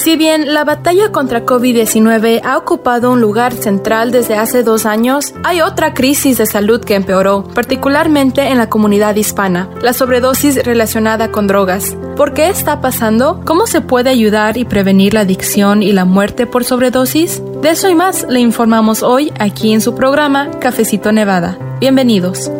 Si bien la batalla contra COVID-19 ha ocupado un lugar central desde hace dos años, hay otra crisis de salud que empeoró, particularmente en la comunidad hispana, la sobredosis relacionada con drogas. ¿Por qué está pasando? ¿Cómo se puede ayudar y prevenir la adicción y la muerte por sobredosis? De eso y más le informamos hoy aquí en su programa Cafecito Nevada. Bienvenidos.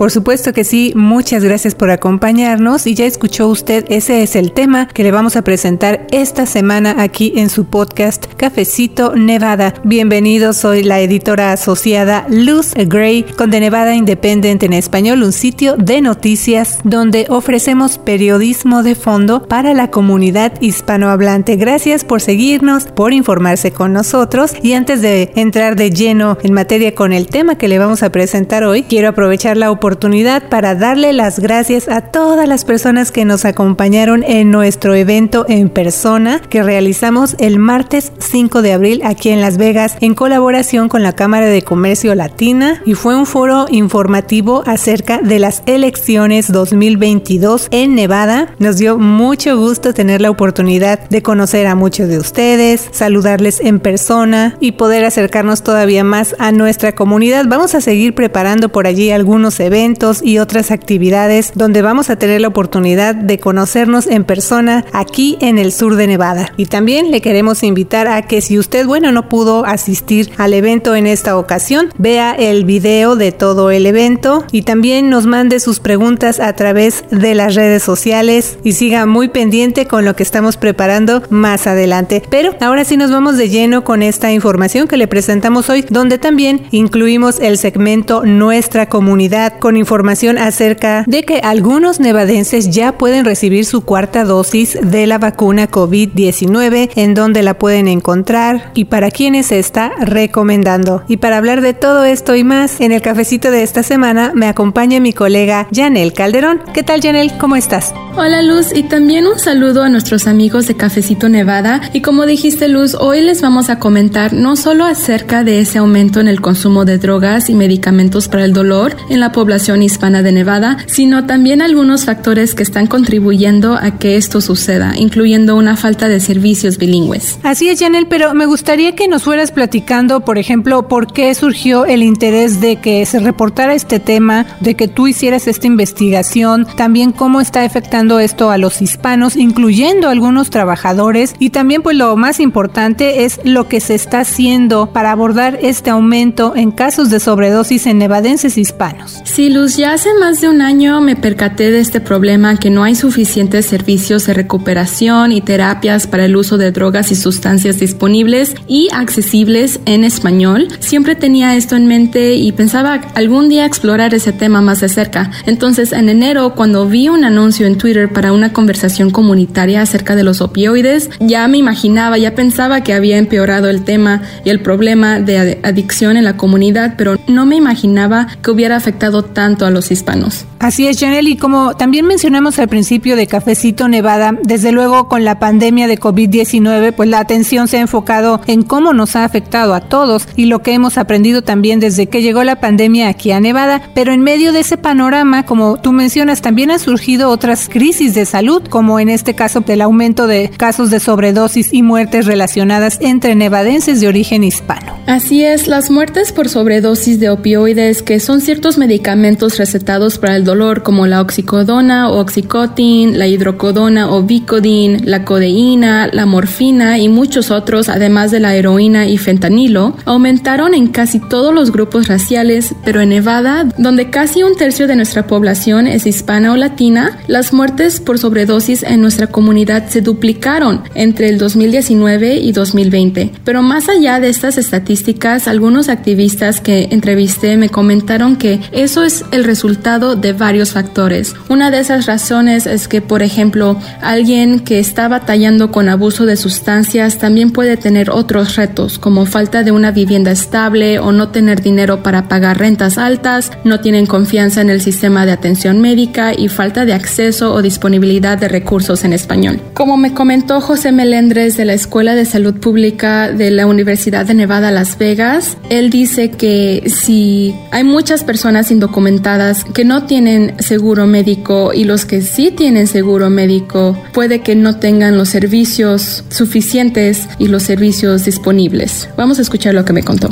Por supuesto que sí, muchas gracias por acompañarnos y ya escuchó usted, ese es el tema que le vamos a presentar esta semana aquí en su podcast Cafecito Nevada. Bienvenidos, soy la editora asociada Luz Gray con The Nevada Independent en español, un sitio de noticias donde ofrecemos periodismo de fondo para la comunidad hispanohablante. Gracias por seguirnos, por informarse con nosotros y antes de entrar de lleno en materia con el tema que le vamos a presentar hoy, quiero aprovechar la oportunidad oportunidad para darle las gracias a todas las personas que nos acompañaron en nuestro evento en persona que realizamos el martes 5 de abril aquí en Las Vegas en colaboración con la Cámara de Comercio Latina y fue un foro informativo acerca de las elecciones 2022 en Nevada. Nos dio mucho gusto tener la oportunidad de conocer a muchos de ustedes, saludarles en persona y poder acercarnos todavía más a nuestra comunidad. Vamos a seguir preparando por allí algunos eventos y otras actividades donde vamos a tener la oportunidad de conocernos en persona aquí en el sur de Nevada. Y también le queremos invitar a que si usted, bueno, no pudo asistir al evento en esta ocasión, vea el video de todo el evento y también nos mande sus preguntas a través de las redes sociales y siga muy pendiente con lo que estamos preparando más adelante. Pero ahora sí nos vamos de lleno con esta información que le presentamos hoy, donde también incluimos el segmento Nuestra Comunidad con información acerca de que algunos nevadenses ya pueden recibir su cuarta dosis de la vacuna COVID-19, en donde la pueden encontrar y para quienes se está recomendando. Y para hablar de todo esto y más, en el cafecito de esta semana me acompaña mi colega Janel Calderón. ¿Qué tal Janel? ¿Cómo estás? Hola Luz y también un saludo a nuestros amigos de Cafecito Nevada. Y como dijiste Luz, hoy les vamos a comentar no solo acerca de ese aumento en el consumo de drogas y medicamentos para el dolor en la población, hispana de Nevada, sino también algunos factores que están contribuyendo a que esto suceda, incluyendo una falta de servicios bilingües. Así es, Janel, pero me gustaría que nos fueras platicando, por ejemplo, por qué surgió el interés de que se reportara este tema, de que tú hicieras esta investigación, también cómo está afectando esto a los hispanos, incluyendo algunos trabajadores, y también pues lo más importante es lo que se está haciendo para abordar este aumento en casos de sobredosis en nevadenses hispanos. Sí, Luz, ya hace más de un año me percaté de este problema que no hay suficientes servicios de recuperación y terapias para el uso de drogas y sustancias disponibles y accesibles en español. Siempre tenía esto en mente y pensaba algún día explorar ese tema más de cerca. Entonces, en enero, cuando vi un anuncio en Twitter para una conversación comunitaria acerca de los opioides, ya me imaginaba, ya pensaba que había empeorado el tema y el problema de adicción en la comunidad, pero no me imaginaba que hubiera afectado tanto a los hispanos. Así es, Janel, y como también mencionamos al principio de Cafecito Nevada, desde luego con la pandemia de COVID-19, pues la atención se ha enfocado en cómo nos ha afectado a todos y lo que hemos aprendido también desde que llegó la pandemia aquí a Nevada, pero en medio de ese panorama, como tú mencionas, también han surgido otras crisis de salud, como en este caso del aumento de casos de sobredosis y muertes relacionadas entre nevadenses de origen hispano. Así es, las muertes por sobredosis de opioides, que son ciertos medicamentos recetados para el dolor como la oxicodona o oxicotin, la hidrocodona o vicodin, la codeína, la morfina y muchos otros, además de la heroína y fentanilo, aumentaron en casi todos los grupos raciales, pero en Nevada, donde casi un tercio de nuestra población es hispana o latina, las muertes por sobredosis en nuestra comunidad se duplicaron entre el 2019 y 2020. Pero más allá de estas estadísticas, algunos activistas que entrevisté me comentaron que eso es el resultado de varios factores. Una de esas razones es que, por ejemplo, alguien que está batallando con abuso de sustancias también puede tener otros retos, como falta de una vivienda estable o no tener dinero para pagar rentas altas, no tienen confianza en el sistema de atención médica y falta de acceso o disponibilidad de recursos en español. Como me comentó José Melendres de la Escuela de Salud Pública de la Universidad de Nevada, Las Vegas, él dice que si hay muchas personas indocumentadas, indocumentadas que no tienen seguro médico y los que sí tienen seguro médico puede que no tengan los servicios suficientes y los servicios disponibles. Vamos a escuchar lo que me contó.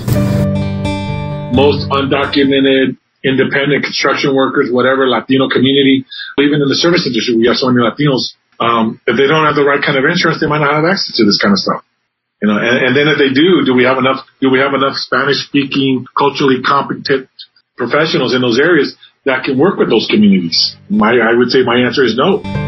Most undocumented independent construction workers, whatever Latino community, even in the service industry, we have so many Latinos. Um, if they don't have the right kind of insurance, they might not have access to this kind of stuff. You know, and, and then if they do, do we have enough? Do we have enough Spanish-speaking, culturally competent professionals in those areas that can work with those communities? My, I would say my answer is no.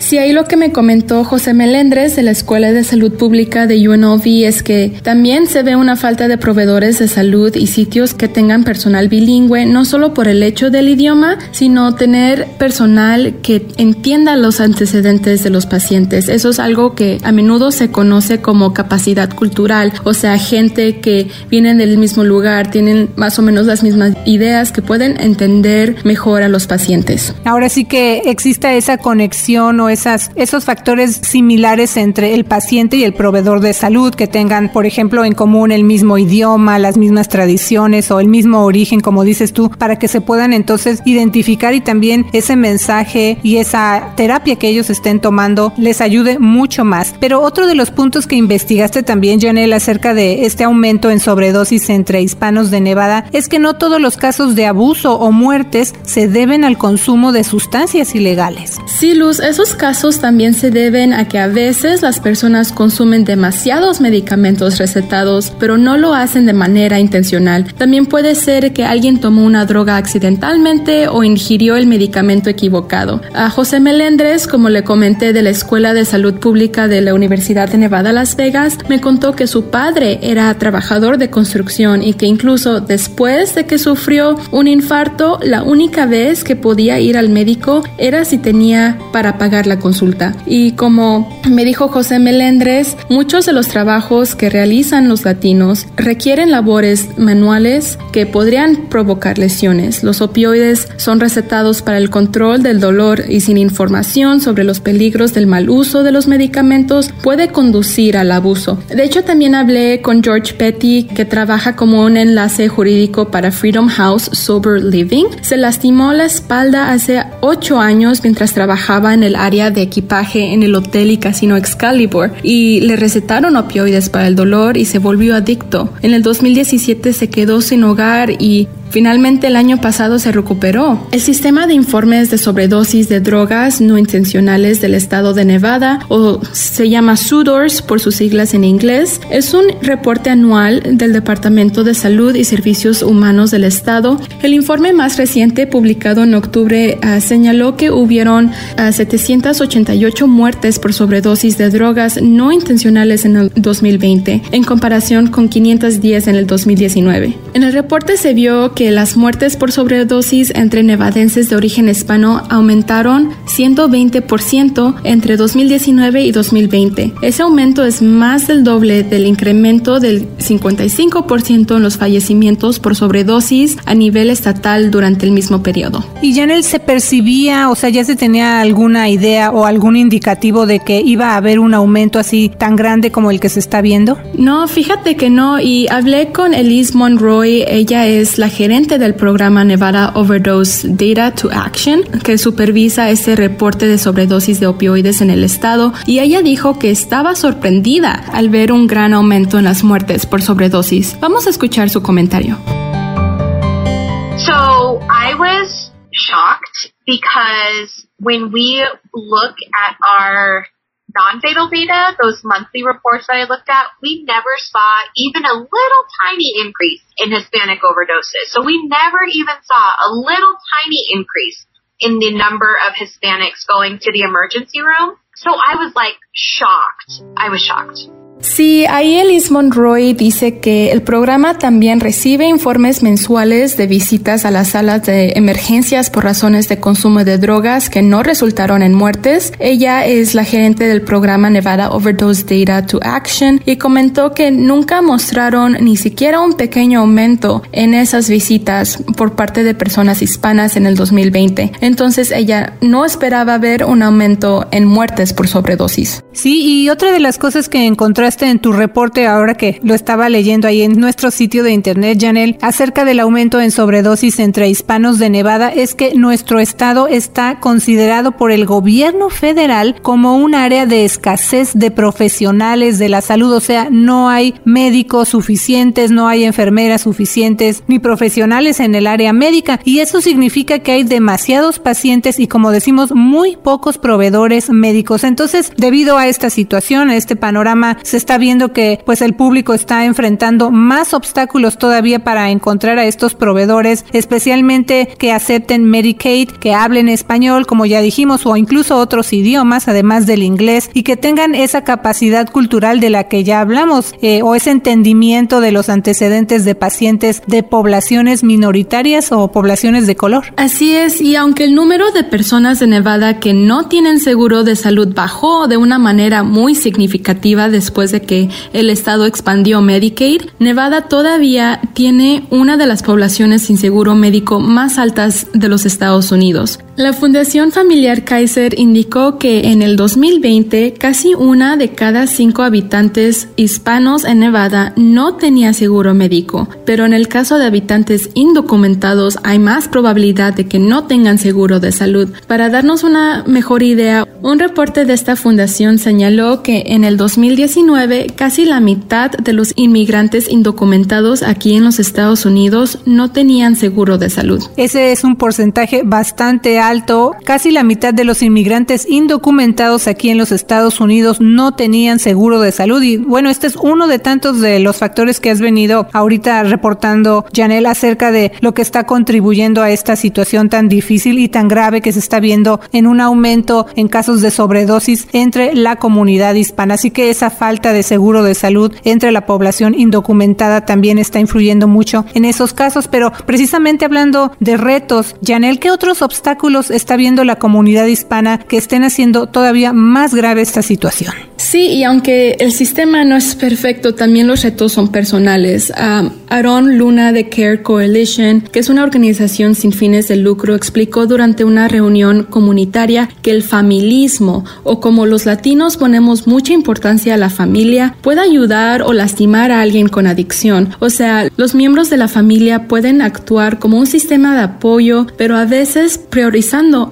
Sí, ahí lo que me comentó José Melendres de la Escuela de Salud Pública de UNLV es que también se ve una falta de proveedores de salud y sitios que tengan personal bilingüe, no solo por el hecho del idioma, sino tener personal que entienda los antecedentes de los pacientes. Eso es algo que a menudo se conoce como capacidad cultural, o sea, gente que vienen del mismo lugar, tienen más o menos las mismas ideas, que pueden entender mejor a los pacientes. Ahora sí que exista esa conexión o esos factores similares entre el paciente y el proveedor de salud, que tengan, por ejemplo, en común el mismo idioma, las mismas tradiciones o el mismo origen, como dices tú, para que se puedan entonces identificar y también ese mensaje y esa terapia que ellos estén tomando les ayude mucho más. Pero otro de los puntos que investigaste también, Janelle, acerca de este aumento en sobredosis entre hispanos de Nevada, es que no todos los casos de abuso o muertes se deben al consumo de sustancias ilegales. Sí, Luz, esos casos también se deben a que a veces las personas consumen demasiados medicamentos recetados, pero no lo hacen de manera intencional. También puede ser que alguien tomó una droga accidentalmente o ingirió el medicamento equivocado. A José Melendres, como le comenté de la Escuela de Salud Pública de la Universidad de Nevada, Las Vegas, me contó que su padre era trabajador de construcción y que incluso después de que sufrió un infarto, la única vez que podía ir al médico era si tenía para pagar consulta. Y como me dijo José Melendres, muchos de los trabajos que realizan los latinos requieren labores manuales que podrían provocar lesiones. Los opioides son recetados para el control del dolor y sin información sobre los peligros del mal uso de los medicamentos puede conducir al abuso. De hecho, también hablé con George Petty, que trabaja como un enlace jurídico para Freedom House Sober Living. Se lastimó la espalda hace ocho años mientras trabajaba en el área de equipaje en el hotel y casino Excalibur y le recetaron opioides para el dolor y se volvió adicto. En el 2017 se quedó sin hogar y Finalmente, el año pasado se recuperó. El sistema de informes de sobredosis de drogas no intencionales del estado de Nevada, o se llama SUDORS por sus siglas en inglés, es un reporte anual del Departamento de Salud y Servicios Humanos del estado. El informe más reciente, publicado en octubre, uh, señaló que hubieron uh, 788 muertes por sobredosis de drogas no intencionales en el 2020, en comparación con 510 en el 2019. En el reporte se vio que que las muertes por sobredosis entre nevadenses de origen hispano aumentaron 120% entre 2019 y 2020. Ese aumento es más del doble del incremento del 55% en los fallecimientos por sobredosis a nivel estatal durante el mismo periodo. ¿Y ya en él se percibía, o sea, ya se tenía alguna idea o algún indicativo de que iba a haber un aumento así tan grande como el que se está viendo? No, fíjate que no. Y hablé con Elise Monroy, ella es la gerente del programa Nevada Overdose Data to Action, que supervisa ese reporte de sobredosis de opioides en el estado, y ella dijo que estaba sorprendida al ver un gran aumento en las muertes por sobredosis. Vamos a escuchar su comentario. So I was shocked because when we look at our non-fatal data, those monthly reports that I looked at, we never saw even a little tiny increase in Hispanic overdoses. So we never even saw a little tiny increase in the number of Hispanics going to the emergency room. So I was like shocked. I was shocked. Sí, ahí Elise Monroy dice que el programa también recibe informes mensuales de visitas a las salas de emergencias por razones de consumo de drogas que no resultaron en muertes. Ella es la gerente del programa Nevada Overdose Data to Action y comentó que nunca mostraron ni siquiera un pequeño aumento en esas visitas por parte de personas hispanas en el 2020. Entonces ella no esperaba ver un aumento en muertes por sobredosis. Sí, y otra de las cosas que en tu reporte ahora que lo estaba leyendo ahí en nuestro sitio de internet, Janel, acerca del aumento en sobredosis entre hispanos de Nevada es que nuestro estado está considerado por el gobierno federal como un área de escasez de profesionales de la salud, o sea, no hay médicos suficientes, no hay enfermeras suficientes ni profesionales en el área médica y eso significa que hay demasiados pacientes y como decimos muy pocos proveedores médicos. Entonces, debido a esta situación, a este panorama, se está viendo que pues el público está enfrentando más obstáculos todavía para encontrar a estos proveedores, especialmente que acepten Medicaid, que hablen español, como ya dijimos, o incluso otros idiomas, además del inglés, y que tengan esa capacidad cultural de la que ya hablamos, eh, o ese entendimiento de los antecedentes de pacientes de poblaciones minoritarias o poblaciones de color. Así es, y aunque el número de personas de Nevada que no tienen seguro de salud bajó de una manera muy significativa después de que el estado expandió Medicaid, Nevada todavía tiene una de las poblaciones sin seguro médico más altas de los Estados Unidos. La Fundación Familiar Kaiser indicó que en el 2020 casi una de cada cinco habitantes hispanos en Nevada no tenía seguro médico, pero en el caso de habitantes indocumentados hay más probabilidad de que no tengan seguro de salud. Para darnos una mejor idea, un reporte de esta fundación señaló que en el 2019 casi la mitad de los inmigrantes indocumentados aquí en los Estados Unidos no tenían seguro de salud. Ese es un porcentaje bastante alto alto, casi la mitad de los inmigrantes indocumentados aquí en los Estados Unidos no tenían seguro de salud. Y bueno, este es uno de tantos de los factores que has venido ahorita reportando, Janel, acerca de lo que está contribuyendo a esta situación tan difícil y tan grave que se está viendo en un aumento en casos de sobredosis entre la comunidad hispana. Así que esa falta de seguro de salud entre la población indocumentada también está influyendo mucho en esos casos. Pero precisamente hablando de retos, Janel, ¿qué otros obstáculos está viendo la comunidad hispana que estén haciendo todavía más grave esta situación. Sí, y aunque el sistema no es perfecto, también los retos son personales. Um, Aaron Luna de Care Coalition, que es una organización sin fines de lucro, explicó durante una reunión comunitaria que el familismo, o como los latinos ponemos mucha importancia a la familia, puede ayudar o lastimar a alguien con adicción. O sea, los miembros de la familia pueden actuar como un sistema de apoyo, pero a veces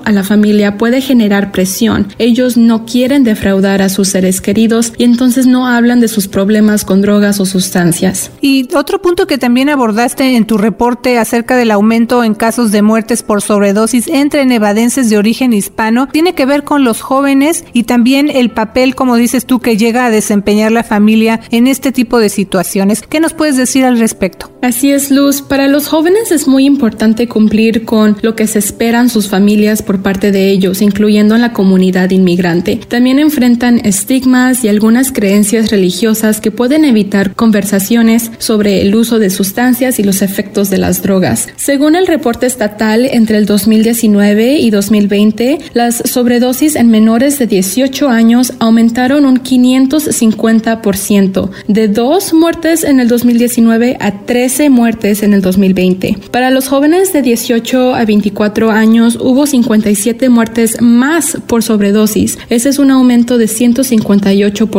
a la familia puede generar presión. Ellos no quieren defraudar a sus seres queridos y entonces no hablan de sus problemas con drogas o sustancias. Y otro punto que también abordaste en tu reporte acerca del aumento en casos de muertes por sobredosis entre nevadenses de origen hispano tiene que ver con los jóvenes y también el papel, como dices tú, que llega a desempeñar la familia en este tipo de situaciones. ¿Qué nos puedes decir al respecto? Así es, Luz. Para los jóvenes es muy importante cumplir con lo que se esperan sus familias por parte de ellos, incluyendo en la comunidad inmigrante. También enfrentan estigmas y algunas creencias religiosas que pueden evitar conversaciones sobre el uso de sustancias y los efectos de las drogas. Según el reporte estatal, entre el 2019 y 2020, las sobredosis en menores de 18 años aumentaron un 550%, de dos muertes en el 2019 a 13 muertes en el 2020. Para los jóvenes de 18 a 24 años hubo 57 muertes más por sobredosis. Ese es un aumento de 150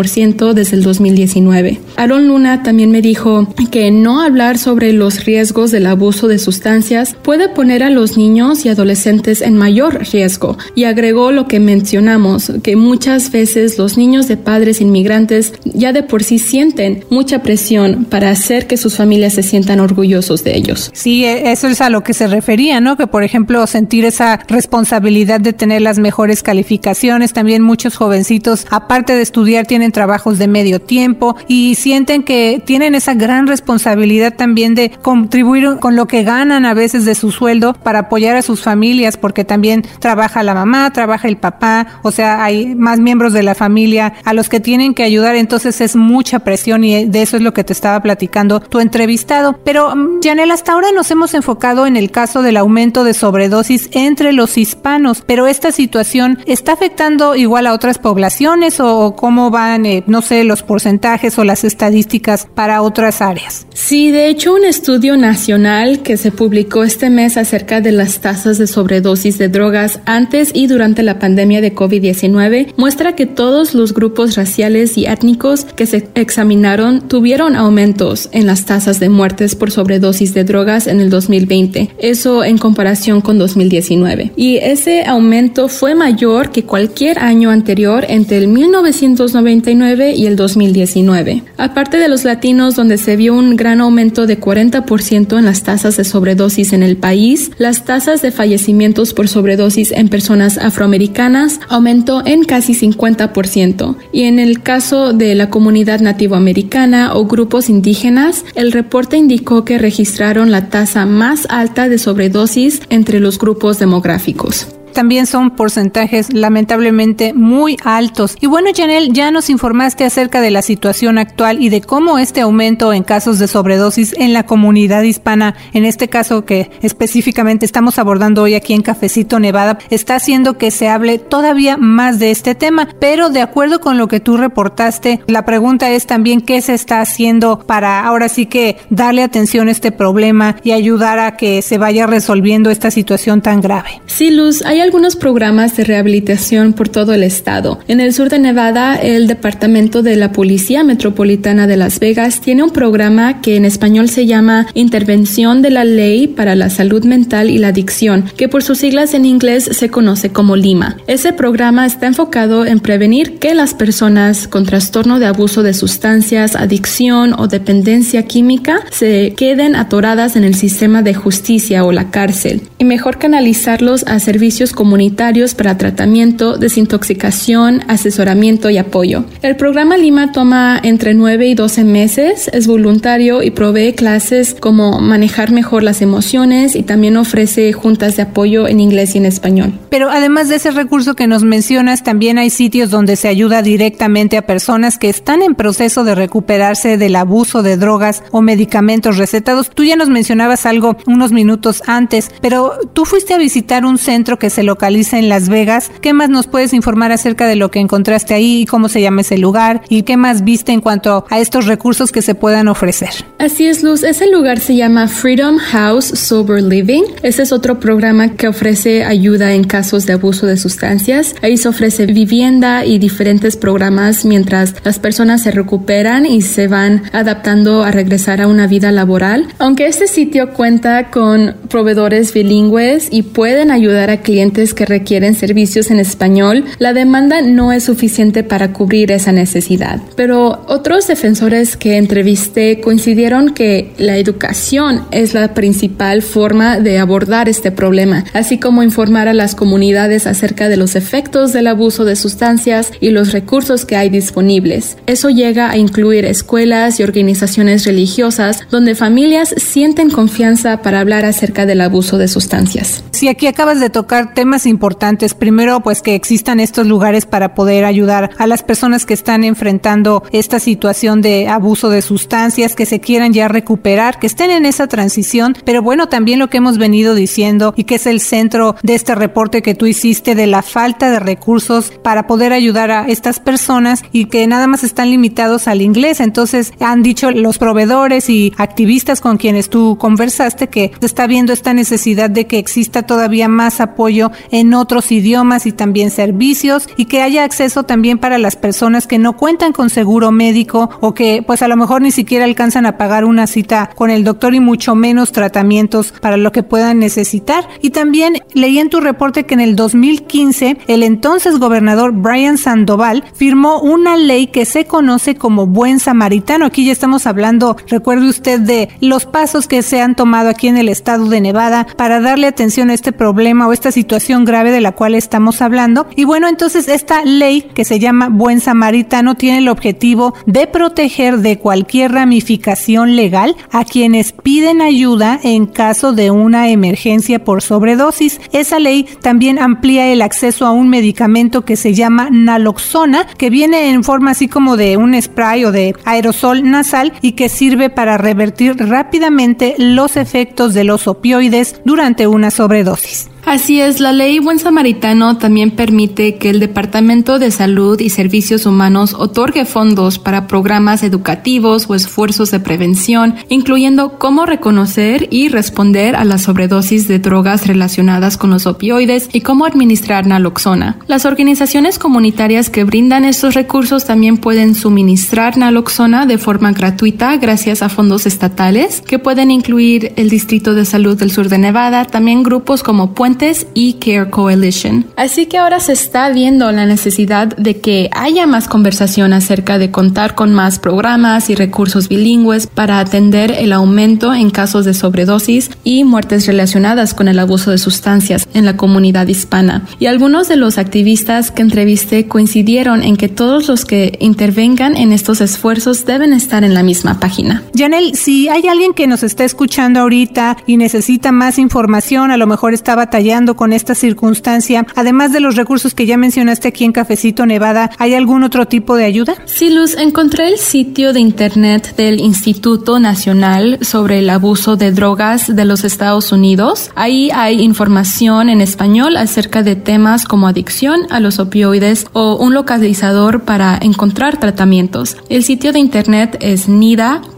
ciento desde el 2019. Aaron Luna también me dijo que no hablar sobre los riesgos del abuso de sustancias puede poner a los niños y adolescentes en mayor riesgo y agregó lo que mencionamos, que muchas veces los niños de padres inmigrantes ya de por sí sienten mucha presión para hacer que sus familias se sientan orgullosos de ellos. Sí, e, eso es a lo que se refería, ¿no? Que por ejemplo sentir esa responsabilidad de tener las mejores calificaciones, también muchos jovencitos, aparte de estudiar tienen trabajos de medio tiempo y sienten que tienen esa gran responsabilidad también de contribuir con lo que ganan a veces de su sueldo para apoyar a sus familias porque también trabaja la mamá, trabaja el papá, o sea, hay más miembros de la familia a los que tienen que ayudar, entonces es mucha presión y de eso es lo que te estaba platicando tu entrevistado. Pero, mm, Janel, hasta ahora nos hemos enfocado en el caso del aumento de sobredosis entre los hispanos, pero esta situación está afectando igual a otras poblaciones o cómo van, eh, no sé, los porcentajes o las estadísticas para otras áreas. Sí, de hecho, un estudio nacional que se publicó este mes acerca de las tasas de sobredosis de drogas antes y durante la pandemia de COVID-19 muestra que todos los grupos raciales y étnicos que se examinaron tuvieron aumentos en las tasas de muertes por sobredosis de drogas en el 2020, eso en comparación con 2019. Y ese aumento fue mayor que cualquier año anterior entre el 1999 y el 2019. Aparte de los latinos donde se vio un gran aumento de 40% en las tasas de sobredosis en el país. Las tasas de fallecimientos por sobredosis en personas afroamericanas aumentó en casi 50%. Y en el caso de la comunidad nativoamericana o grupos indígenas, el reporte indicó que registraron la tasa más alta de sobredosis entre los grupos demográficos también son porcentajes lamentablemente muy altos. Y bueno, Janel, ya nos informaste acerca de la situación actual y de cómo este aumento en casos de sobredosis en la comunidad hispana, en este caso que específicamente estamos abordando hoy aquí en Cafecito Nevada, está haciendo que se hable todavía más de este tema. Pero de acuerdo con lo que tú reportaste, la pregunta es también qué se está haciendo para ahora sí que darle atención a este problema y ayudar a que se vaya resolviendo esta situación tan grave. Sí, Luz, hay algunos programas de rehabilitación por todo el estado. En el sur de Nevada, el Departamento de la Policía Metropolitana de Las Vegas tiene un programa que en español se llama Intervención de la Ley para la Salud Mental y la Adicción, que por sus siglas en inglés se conoce como LIMA. Ese programa está enfocado en prevenir que las personas con trastorno de abuso de sustancias, adicción o dependencia química se queden atoradas en el sistema de justicia o la cárcel y mejor canalizarlos a servicios comunitarios para tratamiento, desintoxicación, asesoramiento y apoyo. El programa Lima toma entre 9 y 12 meses, es voluntario y provee clases como manejar mejor las emociones y también ofrece juntas de apoyo en inglés y en español. Pero además de ese recurso que nos mencionas, también hay sitios donde se ayuda directamente a personas que están en proceso de recuperarse del abuso de drogas o medicamentos recetados. Tú ya nos mencionabas algo unos minutos antes, pero tú fuiste a visitar un centro que se se localiza en Las Vegas. ¿Qué más nos puedes informar acerca de lo que encontraste ahí, cómo se llama ese lugar y qué más viste en cuanto a estos recursos que se puedan ofrecer? Así es, Luz. Ese lugar se llama Freedom House Sober Living. Ese es otro programa que ofrece ayuda en casos de abuso de sustancias. Ahí se ofrece vivienda y diferentes programas mientras las personas se recuperan y se van adaptando a regresar a una vida laboral. Aunque este sitio cuenta con proveedores bilingües y pueden ayudar a clientes que requieren servicios en español, la demanda no es suficiente para cubrir esa necesidad. Pero otros defensores que entrevisté coincidieron que la educación es la principal forma de abordar este problema, así como informar a las comunidades acerca de los efectos del abuso de sustancias y los recursos que hay disponibles. Eso llega a incluir escuelas y organizaciones religiosas donde familias sienten confianza para hablar acerca del abuso de sustancias. Si aquí acabas de tocar temas importantes. Primero, pues que existan estos lugares para poder ayudar a las personas que están enfrentando esta situación de abuso de sustancias, que se quieran ya recuperar, que estén en esa transición. Pero bueno, también lo que hemos venido diciendo y que es el centro de este reporte que tú hiciste de la falta de recursos para poder ayudar a estas personas y que nada más están limitados al inglés. Entonces han dicho los proveedores y activistas con quienes tú conversaste que está viendo esta necesidad de que exista todavía más apoyo en otros idiomas y también servicios y que haya acceso también para las personas que no cuentan con seguro médico o que pues a lo mejor ni siquiera alcanzan a pagar una cita con el doctor y mucho menos tratamientos para lo que puedan necesitar. Y también leí en tu reporte que en el 2015 el entonces gobernador Brian Sandoval firmó una ley que se conoce como Buen Samaritano. Aquí ya estamos hablando, recuerde usted, de los pasos que se han tomado aquí en el estado de Nevada para darle atención a este problema o esta situación grave de la cual estamos hablando. Y bueno, entonces esta ley que se llama Buen Samaritano tiene el objetivo de proteger de cualquier ramificación legal a quienes piden ayuda en caso de una emergencia por sobredosis. Esa ley también amplía el acceso a un medicamento que se llama naloxona, que viene en forma así como de un spray o de aerosol nasal y que sirve para revertir rápidamente los efectos de los opioides durante una sobredosis. Así es, la ley Buen Samaritano también permite que el Departamento de Salud y Servicios Humanos otorgue fondos para programas educativos o esfuerzos de prevención, incluyendo cómo reconocer y responder a la sobredosis de drogas relacionadas con los opioides y cómo administrar naloxona. Las organizaciones comunitarias que brindan estos recursos también pueden suministrar naloxona de forma gratuita gracias a fondos estatales que pueden incluir el Distrito de Salud del Sur de Nevada, también grupos como Puentes y Care Coalition. Así que ahora se está viendo la necesidad de que haya más conversación acerca de contar con más programas y recursos bilingües para atender el aumento en casos de sobredosis y muertes relacionadas con el abuso de sustancias en la comunidad hispana. Y algunos de los activistas que entrevisté coincidieron en que todos los que intervengan en estos esfuerzos deben estar en la misma página. Janel, si hay alguien que nos está escuchando ahorita y necesita más información, a lo mejor está batallando con esta circunstancia, además de los recursos que ya mencionaste aquí en Cafecito Nevada, ¿hay algún otro tipo de ayuda? Sí, Luz, encontré el sitio de internet del Instituto Nacional sobre el abuso de drogas de los Estados Unidos. Ahí hay información en español acerca de temas como adicción a los opioides o un localizador para encontrar tratamientos. El sitio de internet es nida.nih.gov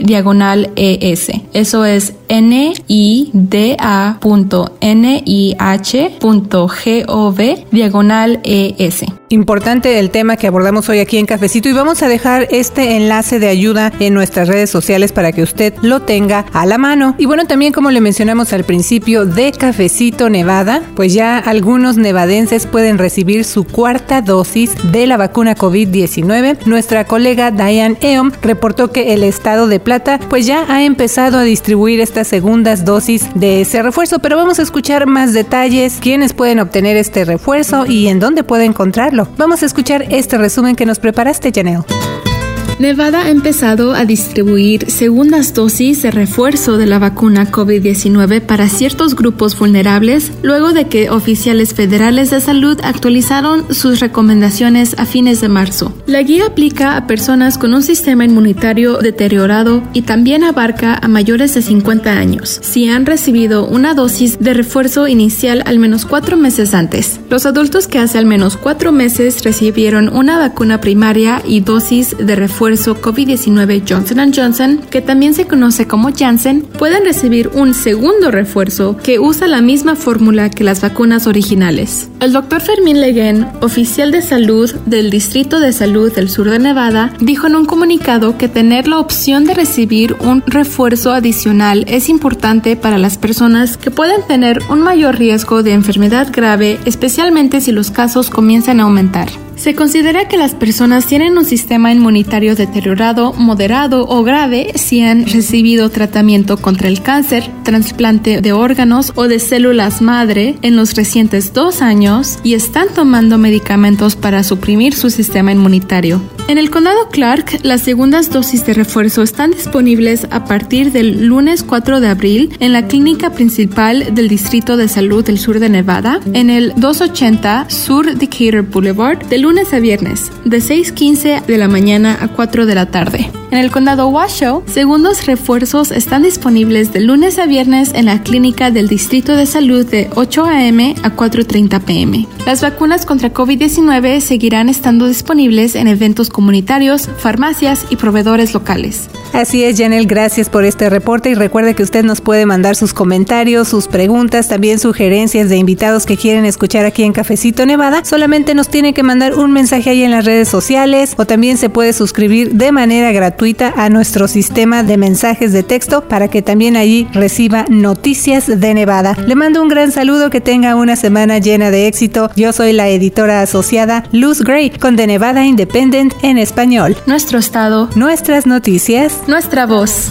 diagonal ES. Eso es nida.nih.gov diagonal ES. Importante el tema que abordamos hoy aquí en Cafecito y vamos a dejar este enlace de ayuda en nuestras redes sociales para que usted lo tenga a la mano. Y bueno, también como le mencionamos al principio de Cafecito Nevada, pues ya algunos nevadenses pueden recibir su cuarta dosis de la vacuna COVID-19. Nuestra colega Diane Eom reportó que el estado de Plata pues ya ha empezado a distribuir estas segundas dosis de ese refuerzo, pero vamos a escuchar más detalles, quiénes pueden obtener este refuerzo y en dónde puede encontrarlo. Vamos a escuchar este resumen que nos preparaste, Janelle. Nevada ha empezado a distribuir segundas dosis de refuerzo de la vacuna COVID-19 para ciertos grupos vulnerables luego de que oficiales federales de salud actualizaron sus recomendaciones a fines de marzo. La guía aplica a personas con un sistema inmunitario deteriorado y también abarca a mayores de 50 años, si han recibido una dosis de refuerzo inicial al menos cuatro meses antes. Los adultos que hace al menos cuatro meses recibieron una vacuna primaria y dosis de refuerzo COVID-19 Johnson Johnson, que también se conoce como Janssen, pueden recibir un segundo refuerzo que usa la misma fórmula que las vacunas originales. El doctor Fermín Leguen, oficial de salud del Distrito de Salud del Sur de Nevada, dijo en un comunicado que tener la opción de recibir un refuerzo adicional es importante para las personas que pueden tener un mayor riesgo de enfermedad grave, especialmente si los casos comienzan a aumentar. Se considera que las personas tienen un sistema inmunitario deteriorado, moderado o grave si han recibido tratamiento contra el cáncer, trasplante de órganos o de células madre en los recientes dos años y están tomando medicamentos para suprimir su sistema inmunitario. En el condado Clark, las segundas dosis de refuerzo están disponibles a partir del lunes 4 de abril en la clínica principal del Distrito de Salud del Sur de Nevada, en el 280 Sur Decatur Boulevard, de lunes a viernes, de 6.15 de la mañana a 4 de la tarde. En el condado Washoe, segundos refuerzos están disponibles de lunes a viernes en la clínica del Distrito de Salud de 8 a.m. a 4.30 p.m. Las vacunas contra COVID-19 seguirán estando disponibles en eventos comunitarios, farmacias y proveedores locales. Así es, Janel, gracias por este reporte y recuerde que usted nos puede mandar sus comentarios, sus preguntas, también sugerencias de invitados que quieren escuchar aquí en Cafecito Nevada. Solamente nos tiene que mandar un mensaje ahí en las redes sociales o también se puede suscribir de manera gratuita a nuestro sistema de mensajes de texto para que también allí reciba noticias de Nevada. Le mando un gran saludo, que tenga una semana llena de éxito. Yo soy la editora asociada Luz Gray con The Nevada Independent en español. Nuestro estado, nuestras noticias, nuestra voz.